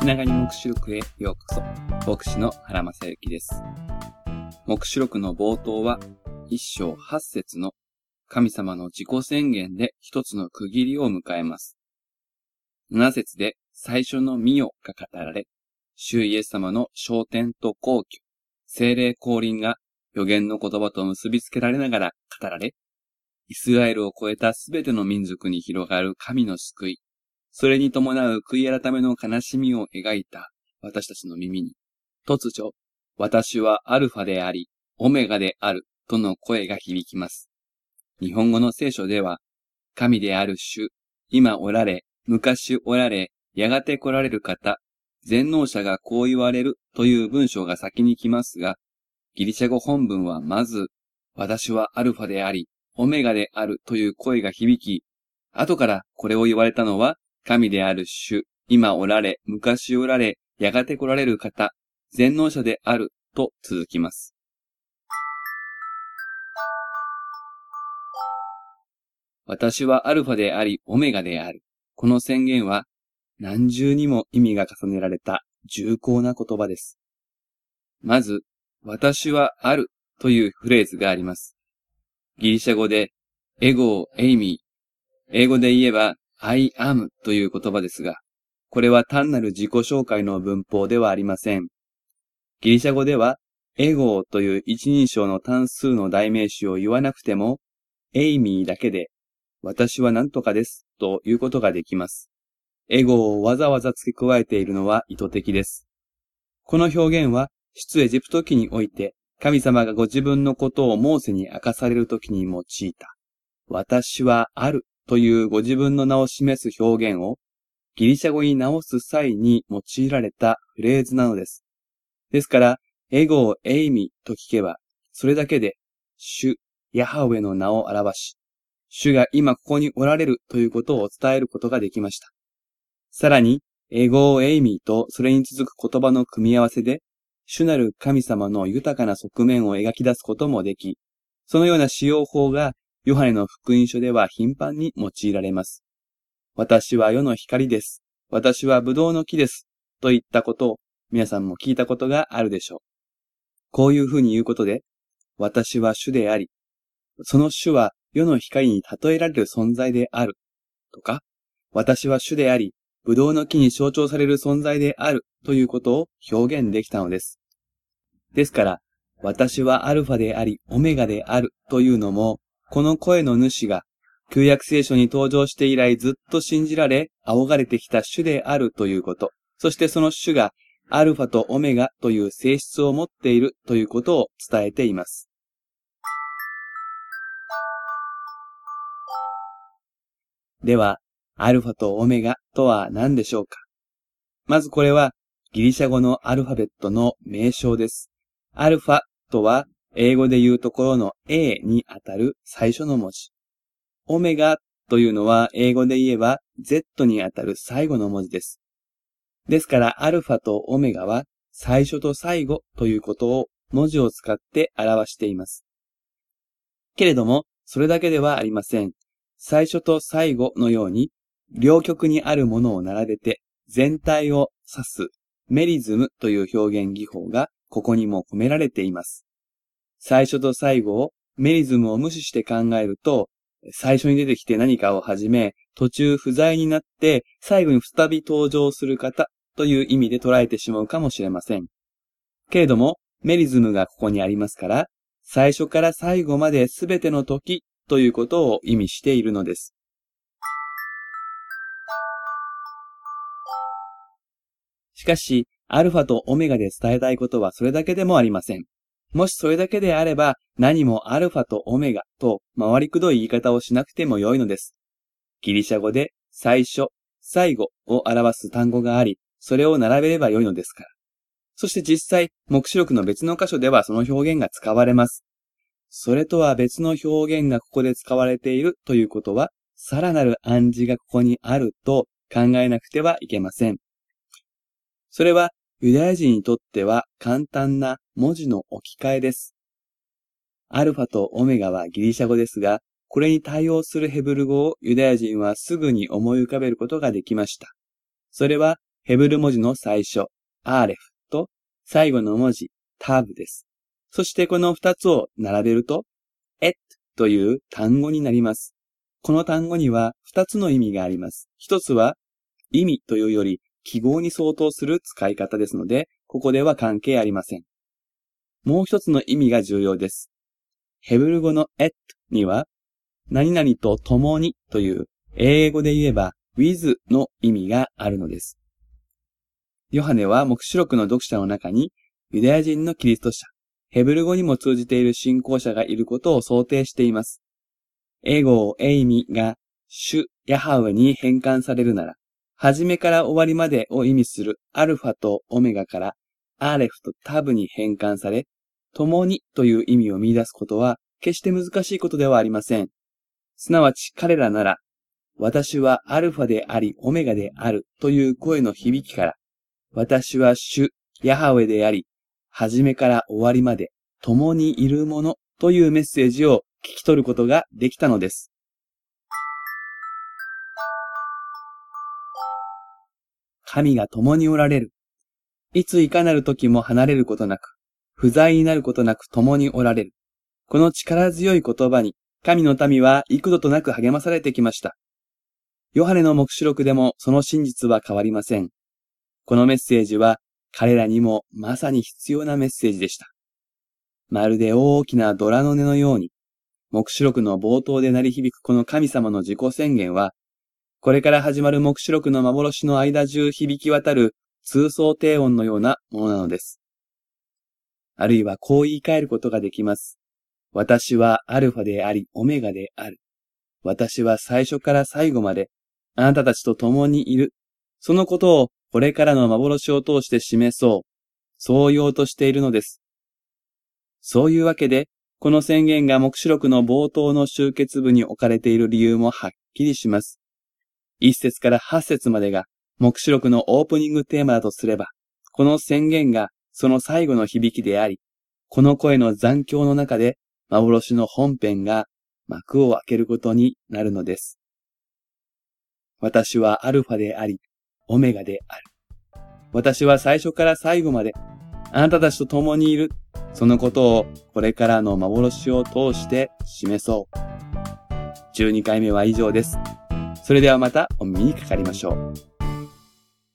気長に目視録へようこそ。牧師の原正幸です。目視録の冒頭は、一章八節の神様の自己宣言で一つの区切りを迎えます。七節で最初の御代が語られ、主イエス様の昇天と皇居、精霊降臨が予言の言葉と結びつけられながら語られ、イスラエルを超えたすべての民族に広がる神の救い、それに伴う悔い改めの悲しみを描いた私たちの耳に、突如、私はアルファであり、オメガであるとの声が響きます。日本語の聖書では、神である主、今おられ、昔おられ、やがて来られる方、全能者がこう言われるという文章が先に来ますが、ギリシャ語本文はまず、私はアルファであり、オメガであるという声が響き、後からこれを言われたのは神である主、今おられ、昔おられ、やがて来られる方、全能者であると続きます。私はアルファであり、オメガである。この宣言は何重にも意味が重ねられた重厚な言葉です。まず、私はあるというフレーズがあります。ギリシャ語で、ἐγώ、εἰμι。英語で言えば、I am という言葉ですが、これは単なる自己紹介の文法ではありません。ギリシャ語では、ἐγώ という一人称の単数の代名詞を言わなくても、εἰμι だけで、私は何とかですということができます。ἐγώ をわざわざ付け加えているのは意図的です。この表現は、出エジプト記において、神様がご自分のことをモーセに明かされるときに用いた、私はあるというご自分の名を示す表現をギリシャ語に直す際に用いられたフレーズなのです。ですから、エゴをエイミと聞けば、それだけで、主、ヤハウェの名を表し、主が今ここにおられるということを伝えることができました。さらに、エゴーエイミーとそれに続く言葉の組み合わせで、主なる神様の豊かな側面を描き出すこともでき、そのような使用法がヨハネの福音書では頻繁に用いられます。私は世の光です。私は葡萄の木です。といったことを皆さんも聞いたことがあるでしょう。こういうふうに言うことで、私は主であり、その主は世の光に例えられる存在である。とか、私は主であり、葡萄の木に象徴される存在であるということを表現できたのです。ですから、私はアルファであり、オメガであるというのも、この声の主が、旧約聖書に登場して以来ずっと信じられ、仰がれてきた主であるということ、そしてその主が、アルファとオメガという性質を持っているということを伝えています。では、アルファとオメガとは何でしょうか？まずこれは、ギリシャ語のアルファベットの名称です。アルファとは、英語で言うところの A にあたる最初の文字。オメガというのは英語で言えば Z にあたる最後の文字です。ですからアルファとオメガは最初と最後ということを文字を使って表しています。けれども、それだけではありません。最初と最後のように、両極にあるものを並べて全体を指すメリズムという表現技法がここにも込められています。最初と最後をメリズムを無視して考えると、最初に出てきて何かを始め、途中不在になって、最後に再び登場する方という意味で捉えてしまうかもしれません。けれども、メリズムがここにありますから、最初から最後まで全ての時ということを意味しているのです。しかし、アルファとオメガで伝えたいことはそれだけでもありません。もしそれだけであれば、何もアルファとオメガと回りくどい言い方をしなくても良いのです。ギリシャ語で最初、最後を表す単語があり、それを並べれば良いのですから。そして実際、目視録の別の箇所ではその表現が使われます。それとは別の表現がここで使われているということは、さらなる暗示がここにあると考えなくてはいけません。それはユダヤ人にとっては簡単な文字の置き換えです。アルファとオメガはギリシャ語ですが、これに対応するヘブル語をユダヤ人はすぐに思い浮かべることができました。それはヘブル文字の最初、アーレフと最後の文字、ターブです。そしてこの二つを並べると、エッという単語になります。この単語には二つの意味があります。一つは意味というより記号に相当する使い方ですので、ここでは関係ありません。もう一つの意味が重要です。ヘブル語のエットには、何々と共にという英語で言えば with の意味があるのです。ヨハネは目視録の読者の中にユダヤ人のキリスト者、ヘブル語にも通じている信仰者がいることを想定しています。英語をエイミが主ヤハウに変換されるなら、初めから終わりまでを意味するアルファとオメガからアーレフとタブに変換され、共にという意味を見出すことは決して難しいことではありません。すなわち彼らなら、私はアルファでありオメガであるという声の響きから、私は主、ヤハウェであり、初めから終わりまで共にいるものというメッセージを聞き取ることができたのです。神が共におられる。いついかなる時も離れることなく、不在になることなく共におられる。この力強い言葉に、神の民は幾度となく励まされてきました。ヨハネの目視録でもその真実は変わりません。このメッセージは彼らにもまさに必要なメッセージでした。まるで大きなドラの音のように、目視録の冒頭で鳴り響くこの神様の自己宣言は、これから始まる目視録の幻の間中響き渡る通奏低音のようなものなのです。あるいはこう言い換えることができます。私はアルファであり、オメガである。私は最初から最後まで、あなたたちと共にいる。そのことをこれからの幻を通して示そう。そう言おうとしているのです。そういうわけで、この宣言が目視録の冒頭の集結部に置かれている理由もはっきりします。一節から八節までが目視録のオープニングテーマだとすれば、この宣言がその最後の響きであり、この声の残響の中で幻の本編が幕を開けることになるのです。私はアルファであり、オメガである。私は最初から最後まで、あなたたちと共にいる。そのことをこれからの幻を通して示そう。12回目は以上です。それではまたお耳にかかりましょう。